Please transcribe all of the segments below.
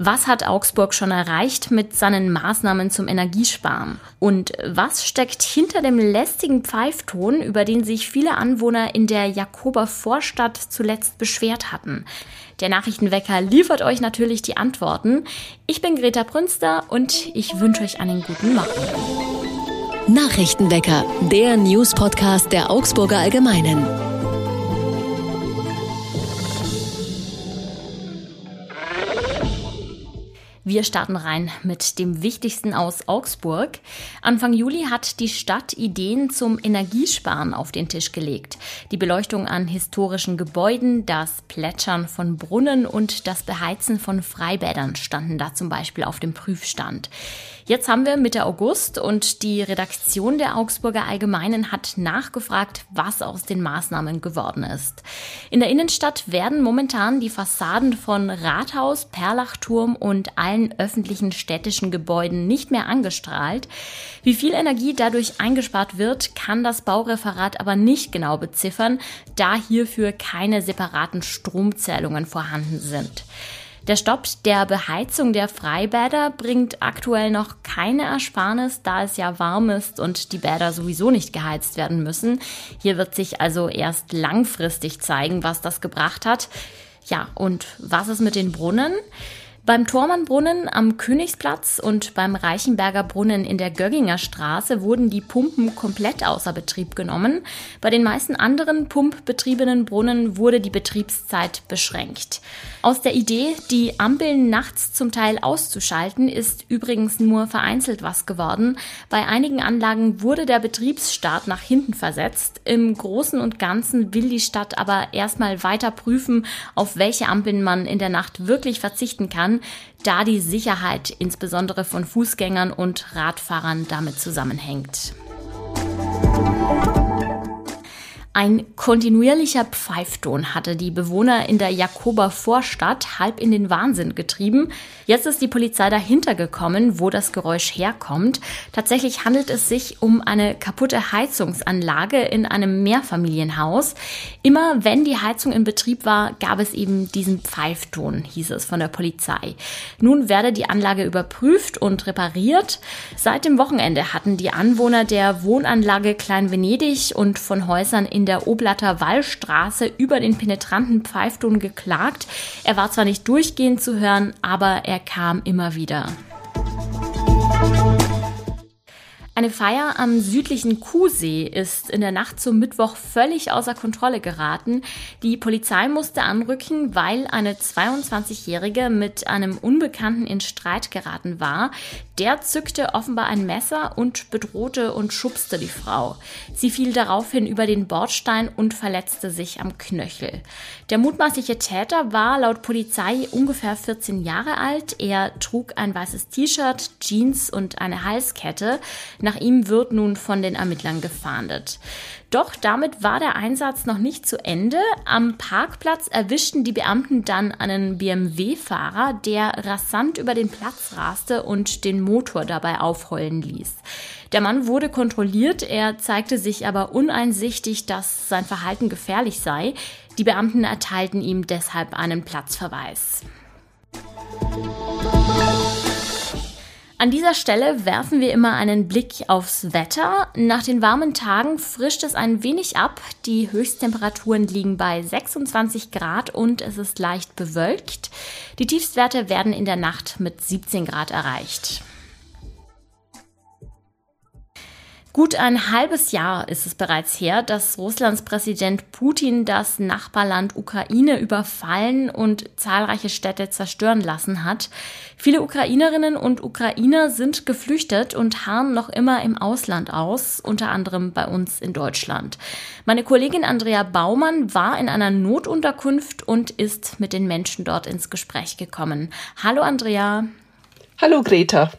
Was hat Augsburg schon erreicht mit seinen Maßnahmen zum Energiesparen? Und was steckt hinter dem lästigen Pfeifton, über den sich viele Anwohner in der Jakober Vorstadt zuletzt beschwert hatten? Der Nachrichtenwecker liefert euch natürlich die Antworten. Ich bin Greta Brünster und ich wünsche euch einen guten Morgen. Nachrichtenwecker, der News-Podcast der Augsburger Allgemeinen. Wir starten rein mit dem Wichtigsten aus Augsburg. Anfang Juli hat die Stadt Ideen zum Energiesparen auf den Tisch gelegt. Die Beleuchtung an historischen Gebäuden, das Plätschern von Brunnen und das Beheizen von Freibädern standen da zum Beispiel auf dem Prüfstand. Jetzt haben wir Mitte August und die Redaktion der Augsburger Allgemeinen hat nachgefragt, was aus den Maßnahmen geworden ist. In der Innenstadt werden momentan die Fassaden von Rathaus, Perlachturm und allen öffentlichen städtischen Gebäuden nicht mehr angestrahlt. Wie viel Energie dadurch eingespart wird, kann das Baureferat aber nicht genau beziffern, da hierfür keine separaten Stromzählungen vorhanden sind. Der Stopp der Beheizung der Freibäder bringt aktuell noch keine Ersparnis, da es ja warm ist und die Bäder sowieso nicht geheizt werden müssen. Hier wird sich also erst langfristig zeigen, was das gebracht hat. Ja, und was ist mit den Brunnen? Beim Tormannbrunnen am Königsplatz und beim Reichenberger Brunnen in der Gögginger Straße wurden die Pumpen komplett außer Betrieb genommen. Bei den meisten anderen pumpbetriebenen Brunnen wurde die Betriebszeit beschränkt. Aus der Idee, die Ampeln nachts zum Teil auszuschalten, ist übrigens nur vereinzelt was geworden. Bei einigen Anlagen wurde der Betriebsstart nach hinten versetzt. Im Großen und Ganzen will die Stadt aber erstmal weiter prüfen, auf welche Ampeln man in der Nacht wirklich verzichten kann da die Sicherheit insbesondere von Fußgängern und Radfahrern damit zusammenhängt. Ein kontinuierlicher Pfeifton hatte die Bewohner in der Jakober Vorstadt halb in den Wahnsinn getrieben. Jetzt ist die Polizei dahinter gekommen, wo das Geräusch herkommt. Tatsächlich handelt es sich um eine kaputte Heizungsanlage in einem Mehrfamilienhaus. Immer wenn die Heizung in Betrieb war, gab es eben diesen Pfeifton, hieß es von der Polizei. Nun werde die Anlage überprüft und repariert. Seit dem Wochenende hatten die Anwohner der Wohnanlage Klein Venedig und von Häusern in der Oblatter Wallstraße über den penetranten Pfeifton geklagt. Er war zwar nicht durchgehend zu hören, aber er kam immer wieder. Eine Feier am südlichen Kuhsee ist in der Nacht zum Mittwoch völlig außer Kontrolle geraten. Die Polizei musste anrücken, weil eine 22-Jährige mit einem Unbekannten in Streit geraten war. Der zückte offenbar ein Messer und bedrohte und schubste die Frau. Sie fiel daraufhin über den Bordstein und verletzte sich am Knöchel. Der mutmaßliche Täter war laut Polizei ungefähr 14 Jahre alt. Er trug ein weißes T-Shirt, Jeans und eine Halskette. Nach ihm wird nun von den Ermittlern gefahndet. Doch damit war der Einsatz noch nicht zu Ende. Am Parkplatz erwischten die Beamten dann einen BMW-Fahrer, der rasant über den Platz raste und den Motor dabei aufheulen ließ. Der Mann wurde kontrolliert, er zeigte sich aber uneinsichtig, dass sein Verhalten gefährlich sei. Die Beamten erteilten ihm deshalb einen Platzverweis. An dieser Stelle werfen wir immer einen Blick aufs Wetter. Nach den warmen Tagen frischt es ein wenig ab. Die Höchsttemperaturen liegen bei 26 Grad und es ist leicht bewölkt. Die Tiefstwerte werden in der Nacht mit 17 Grad erreicht. Gut ein halbes Jahr ist es bereits her, dass Russlands Präsident Putin das Nachbarland Ukraine überfallen und zahlreiche Städte zerstören lassen hat. Viele Ukrainerinnen und Ukrainer sind geflüchtet und harren noch immer im Ausland aus, unter anderem bei uns in Deutschland. Meine Kollegin Andrea Baumann war in einer Notunterkunft und ist mit den Menschen dort ins Gespräch gekommen. Hallo Andrea. Hallo Greta.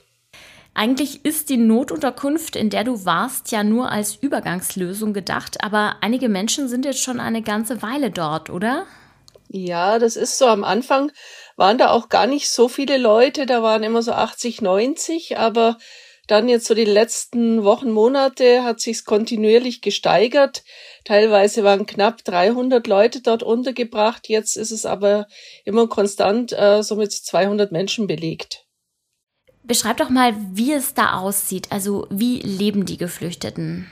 Eigentlich ist die Notunterkunft, in der du warst, ja nur als Übergangslösung gedacht, aber einige Menschen sind jetzt schon eine ganze Weile dort, oder? Ja, das ist so. Am Anfang waren da auch gar nicht so viele Leute, da waren immer so 80, 90, aber Dann jetzt so die letzten Wochen, Monate hat sich's kontinuierlich gesteigert. Teilweise waren knapp 300 Leute dort untergebracht. Jetzt ist es aber immer konstant äh, so mit 200 Menschen belegt. Beschreib doch mal, wie es da aussieht. Also wie leben die Geflüchteten?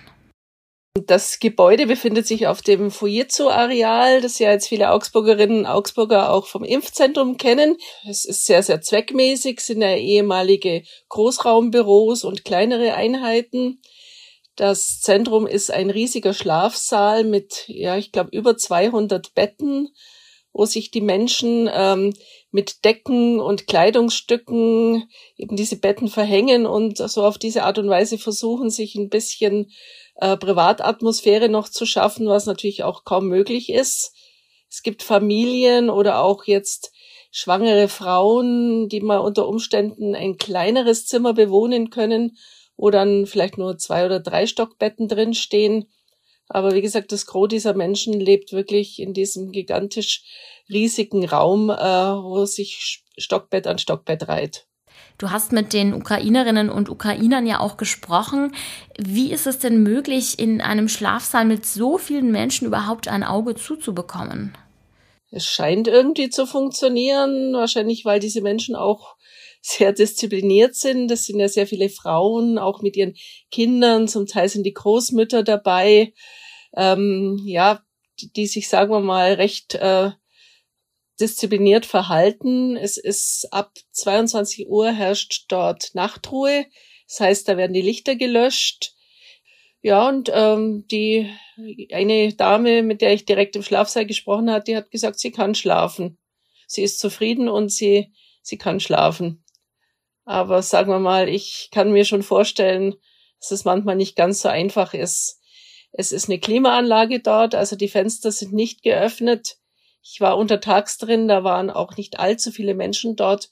Das Gebäude befindet sich auf dem Fujitsu-Areal, das ja jetzt viele Augsburgerinnen und Augsburger auch vom Impfzentrum kennen. Es ist sehr, sehr zweckmäßig, sind ja ehemalige Großraumbüros und kleinere Einheiten. Das Zentrum ist ein riesiger Schlafsaal mit, ja, ich glaube, über 200 Betten, wo sich die Menschen ähm, mit Decken und Kleidungsstücken eben diese Betten verhängen und so auf diese Art und Weise versuchen, sich ein bisschen äh, Privatatmosphäre noch zu schaffen, was natürlich auch kaum möglich ist. Es gibt Familien oder auch jetzt schwangere Frauen, die mal unter Umständen ein kleineres Zimmer bewohnen können, wo dann vielleicht nur zwei oder drei Stockbetten drinstehen. Aber wie gesagt, das Gros dieser Menschen lebt wirklich in diesem gigantisch riesigen Raum, äh, wo sich Stockbett an Stockbett reiht. Du hast mit den Ukrainerinnen und Ukrainern ja auch gesprochen. Wie ist es denn möglich, in einem Schlafsaal mit so vielen Menschen überhaupt ein Auge zuzubekommen? Es scheint irgendwie zu funktionieren, wahrscheinlich weil diese Menschen auch sehr diszipliniert sind. Das sind ja sehr viele Frauen, auch mit ihren Kindern. Zum Teil sind die Großmütter dabei, ähm, ja, die, die sich, sagen wir mal, recht äh, diszipliniert verhalten. Es ist ab 22 Uhr herrscht dort Nachtruhe. Das heißt, da werden die Lichter gelöscht. Ja, und ähm, die eine Dame, mit der ich direkt im Schlafsaal gesprochen habe, die hat gesagt, sie kann schlafen. Sie ist zufrieden und sie, sie kann schlafen. Aber sagen wir mal, ich kann mir schon vorstellen, dass es manchmal nicht ganz so einfach ist. Es ist eine Klimaanlage dort, also die Fenster sind nicht geöffnet. Ich war untertags drin, da waren auch nicht allzu viele Menschen dort.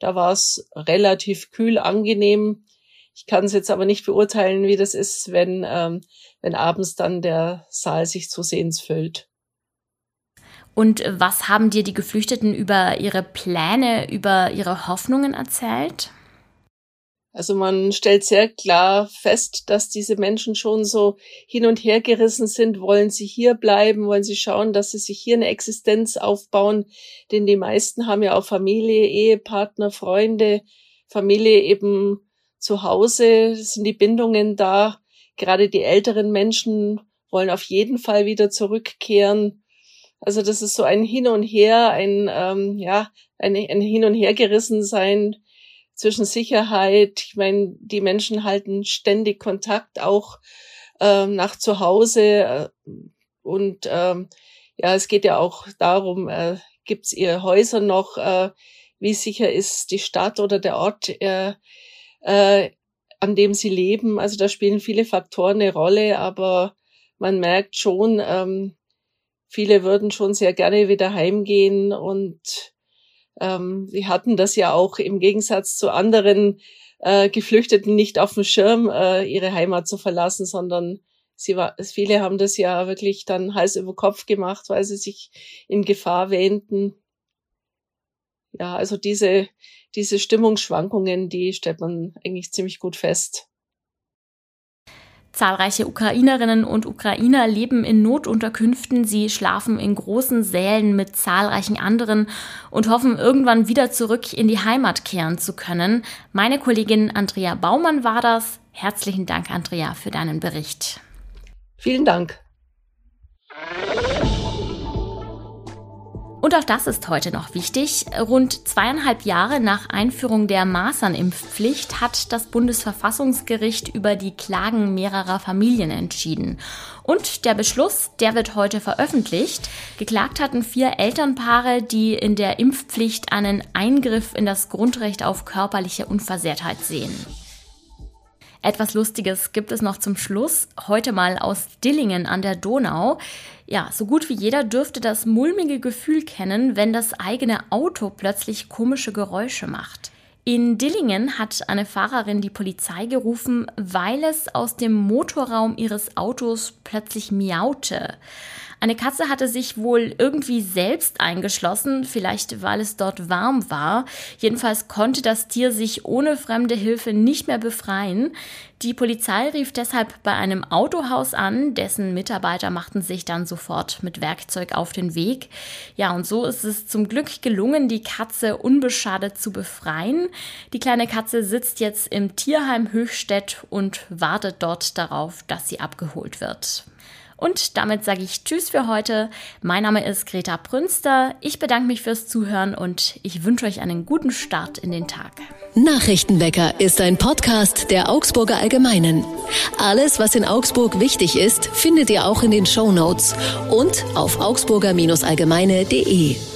Da war es relativ kühl, angenehm. Ich kann es jetzt aber nicht beurteilen, wie das ist, wenn, ähm, wenn abends dann der Saal sich zusehends füllt. Und was haben dir die Geflüchteten über ihre Pläne, über ihre Hoffnungen erzählt? Also man stellt sehr klar fest, dass diese Menschen schon so hin und her gerissen sind. Wollen sie hier bleiben? Wollen sie schauen, dass sie sich hier eine Existenz aufbauen? Denn die meisten haben ja auch Familie, Ehepartner, Freunde, Familie eben zu Hause. Sind die Bindungen da? Gerade die älteren Menschen wollen auf jeden Fall wieder zurückkehren. Also das ist so ein Hin und Her, ein ähm, ja ein, ein Hin und Her gerissen sein zwischen Sicherheit. Ich meine, die Menschen halten ständig Kontakt auch ähm, nach zu Hause. Äh, und ähm, ja, es geht ja auch darum, äh, gibt es ihre Häuser noch, äh, wie sicher ist die Stadt oder der Ort, äh, äh, an dem sie leben. Also da spielen viele Faktoren eine Rolle, aber man merkt schon, ähm, viele würden schon sehr gerne wieder heimgehen und ähm, sie hatten das ja auch im Gegensatz zu anderen äh, Geflüchteten nicht auf dem Schirm, äh, ihre Heimat zu verlassen, sondern sie war, viele haben das ja wirklich dann Hals über Kopf gemacht, weil sie sich in Gefahr wähnten. Ja, also diese, diese Stimmungsschwankungen, die stellt man eigentlich ziemlich gut fest. Zahlreiche Ukrainerinnen und Ukrainer leben in Notunterkünften. Sie schlafen in großen Sälen mit zahlreichen anderen und hoffen irgendwann wieder zurück in die Heimat kehren zu können. Meine Kollegin Andrea Baumann war das. Herzlichen Dank, Andrea, für deinen Bericht. Vielen Dank. Und auch das ist heute noch wichtig. Rund zweieinhalb Jahre nach Einführung der Masernimpfpflicht hat das Bundesverfassungsgericht über die Klagen mehrerer Familien entschieden. Und der Beschluss, der wird heute veröffentlicht. Geklagt hatten vier Elternpaare, die in der Impfpflicht einen Eingriff in das Grundrecht auf körperliche Unversehrtheit sehen. Etwas Lustiges gibt es noch zum Schluss. Heute mal aus Dillingen an der Donau. Ja, so gut wie jeder dürfte das mulmige Gefühl kennen, wenn das eigene Auto plötzlich komische Geräusche macht. In Dillingen hat eine Fahrerin die Polizei gerufen, weil es aus dem Motorraum ihres Autos plötzlich miaute. Eine Katze hatte sich wohl irgendwie selbst eingeschlossen, vielleicht weil es dort warm war. Jedenfalls konnte das Tier sich ohne fremde Hilfe nicht mehr befreien. Die Polizei rief deshalb bei einem Autohaus an, dessen Mitarbeiter machten sich dann sofort mit Werkzeug auf den Weg. Ja, und so ist es zum Glück gelungen, die Katze unbeschadet zu befreien. Die kleine Katze sitzt jetzt im Tierheim Höchstädt und wartet dort darauf, dass sie abgeholt wird. Und damit sage ich Tschüss für heute. Mein Name ist Greta Prünster. Ich bedanke mich fürs Zuhören und ich wünsche euch einen guten Start in den Tag. Nachrichtenwecker ist ein Podcast der Augsburger Allgemeinen. Alles, was in Augsburg wichtig ist, findet ihr auch in den Show Notes und auf augsburger-allgemeine.de.